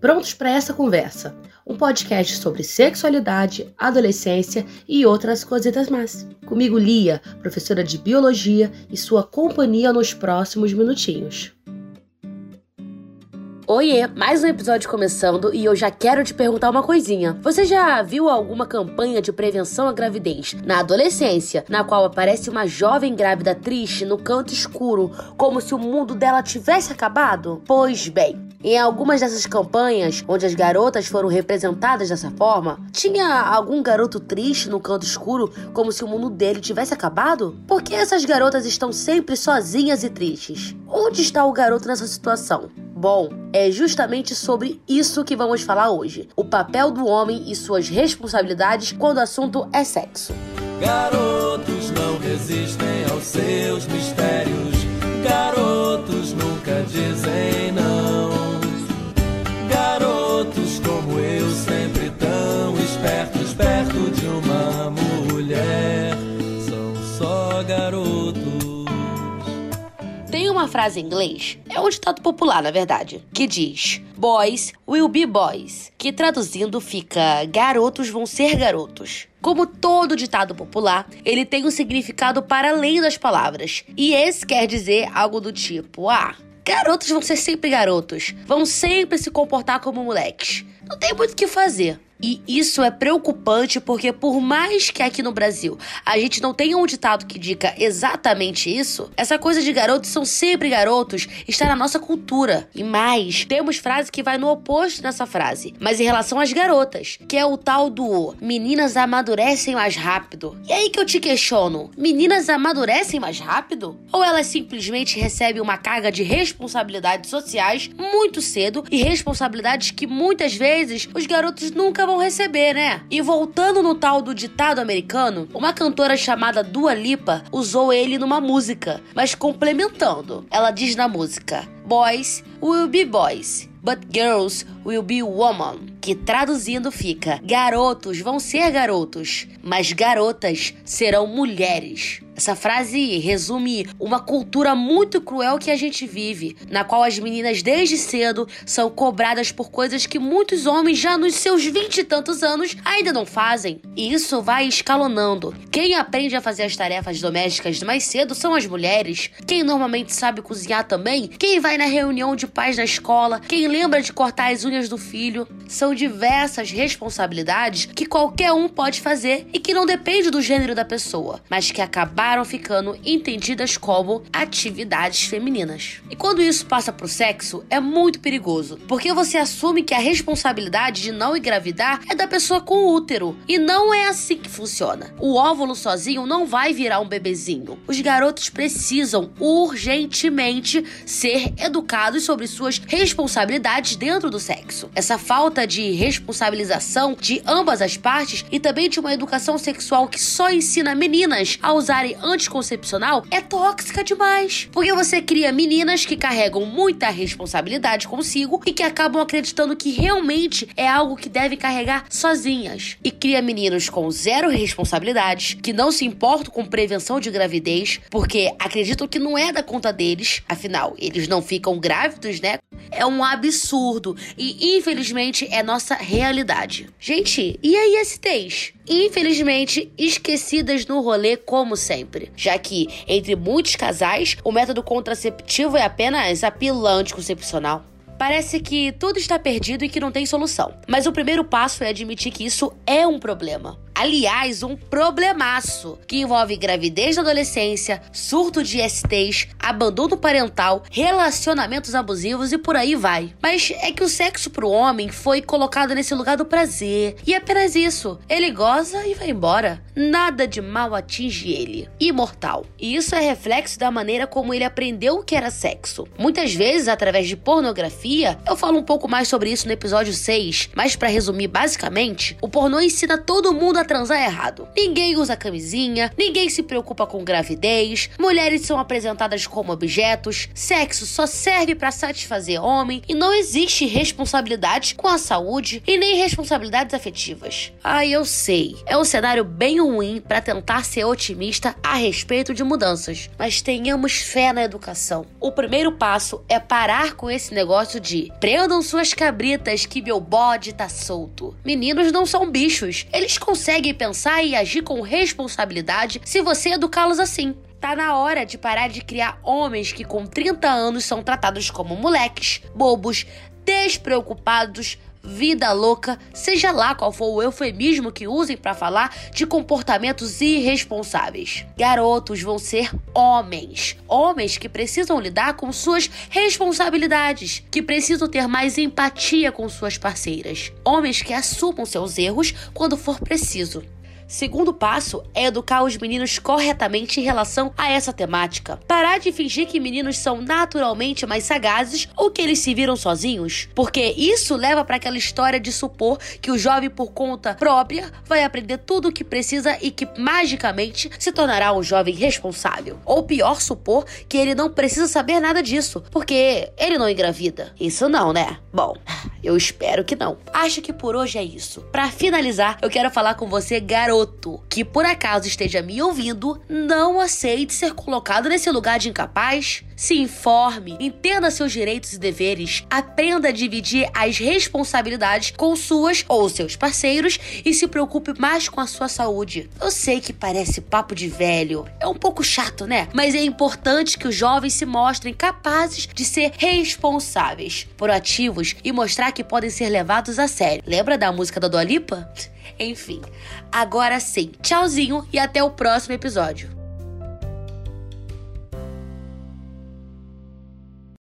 Prontos para essa conversa? Um podcast sobre sexualidade, adolescência e outras coisitas mais. Comigo, Lia, professora de biologia, e sua companhia nos próximos minutinhos. Oiê, mais um episódio começando e eu já quero te perguntar uma coisinha. Você já viu alguma campanha de prevenção à gravidez na adolescência, na qual aparece uma jovem grávida triste no canto escuro, como se o mundo dela tivesse acabado? Pois bem, em algumas dessas campanhas, onde as garotas foram representadas dessa forma, tinha algum garoto triste no canto escuro, como se o mundo dele tivesse acabado? Por que essas garotas estão sempre sozinhas e tristes? Onde está o garoto nessa situação? Bom, é justamente sobre isso que vamos falar hoje: o papel do homem e suas responsabilidades quando o assunto é sexo. Garotos não resistem aos seus mistérios, garotos nunca dizem não. Uma frase em inglês, é um ditado popular, na verdade, que diz: Boys will be boys, que traduzindo fica: garotos vão ser garotos. Como todo ditado popular, ele tem um significado para além das palavras. E esse quer dizer algo do tipo: ah, garotos vão ser sempre garotos, vão sempre se comportar como moleques. Não tem muito o que fazer. E isso é preocupante porque, por mais que aqui no Brasil a gente não tenha um ditado que diga exatamente isso, essa coisa de garotos são sempre garotos está na nossa cultura. E mais, temos frase que vai no oposto dessa frase, mas em relação às garotas, que é o tal do meninas amadurecem mais rápido. E aí que eu te questiono: meninas amadurecem mais rápido? Ou elas simplesmente recebem uma carga de responsabilidades sociais muito cedo e responsabilidades que muitas vezes os garotos nunca vão receber, né? E voltando no tal do ditado americano, uma cantora chamada Dua Lipa usou ele numa música, mas complementando. Ela diz na música: Boys will be boys, but girls will be women. Que traduzindo fica: garotos vão ser garotos, mas garotas serão mulheres. Essa frase resume uma cultura muito cruel que a gente vive, na qual as meninas desde cedo são cobradas por coisas que muitos homens já nos seus vinte e tantos anos ainda não fazem. E isso vai escalonando. Quem aprende a fazer as tarefas domésticas mais cedo são as mulheres. Quem normalmente sabe cozinhar também, quem vai na reunião de pais na escola, quem lembra de cortar as unhas do filho. São diversas responsabilidades que qualquer um pode fazer e que não depende do gênero da pessoa, mas que acabaram ficando entendidas como atividades femininas. E quando isso passa pro sexo, é muito perigoso, porque você assume que a responsabilidade de não engravidar é da pessoa com útero, e não é assim que funciona. O óvulo sozinho não vai virar um bebezinho. Os garotos precisam urgentemente ser educados sobre suas responsabilidades dentro do sexo. Essa falta de responsabilização de ambas as partes e também de uma educação sexual que só ensina meninas a usarem anticoncepcional é tóxica demais. Porque você cria meninas que carregam muita responsabilidade consigo e que acabam acreditando que realmente é algo que devem carregar sozinhas. E cria meninos com zero responsabilidades, que não se importam com prevenção de gravidez, porque acreditam que não é da conta deles, afinal, eles não ficam grávidos, né? É um absurdo e infelizmente é nossa realidade. Gente, e aí STs? Infelizmente esquecidas no rolê como sempre, já que entre muitos casais o método contraceptivo é apenas a pílula anticoncepcional. Parece que tudo está perdido e que não tem solução. Mas o primeiro passo é admitir que isso é um problema. Aliás, um problemaço que envolve gravidez na adolescência, surto de STs, abandono parental, relacionamentos abusivos e por aí vai. Mas é que o sexo pro homem foi colocado nesse lugar do prazer. E apenas isso. Ele goza e vai embora. Nada de mal atinge ele. Imortal. E isso é reflexo da maneira como ele aprendeu o que era sexo. Muitas vezes, através de pornografia, eu falo um pouco mais sobre isso no episódio 6, mas para resumir basicamente, o pornô ensina todo mundo a transar errado. Ninguém usa camisinha, ninguém se preocupa com gravidez, mulheres são apresentadas como objetos, sexo só serve para satisfazer homem e não existe responsabilidade com a saúde e nem responsabilidades afetivas. Ah, eu sei. É um cenário bem ruim para tentar ser otimista a respeito de mudanças, mas tenhamos fé na educação. O primeiro passo é parar com esse negócio de prendam suas cabritas que meu bode tá solto. Meninos não são bichos. Eles conseguem pensar e agir com responsabilidade se você educá-los assim. Tá na hora de parar de criar homens que com 30 anos são tratados como moleques, bobos, despreocupados, vida louca, seja lá qual for o eufemismo que usem para falar de comportamentos irresponsáveis. Garotos vão ser homens, homens que precisam lidar com suas responsabilidades, que precisam ter mais empatia com suas parceiras, homens que assumam seus erros quando for preciso. Segundo passo é educar os meninos corretamente em relação a essa temática. Parar de fingir que meninos são naturalmente mais sagazes ou que eles se viram sozinhos, porque isso leva para aquela história de supor que o jovem por conta própria vai aprender tudo o que precisa e que magicamente se tornará um jovem responsável. Ou pior, supor que ele não precisa saber nada disso, porque ele não engravida. Isso não, né? Bom, eu espero que não. Acho que por hoje é isso. Para finalizar, eu quero falar com você, garoto garoto que por acaso esteja me ouvindo, não aceite ser colocado nesse lugar de incapaz. Se informe, entenda seus direitos e deveres, aprenda a dividir as responsabilidades com suas ou seus parceiros e se preocupe mais com a sua saúde. Eu sei que parece papo de velho, é um pouco chato, né? Mas é importante que os jovens se mostrem capazes de ser responsáveis, proativos e mostrar que podem ser levados a sério. Lembra da música da Dua Lipa? Enfim, agora sim, tchauzinho e até o próximo episódio.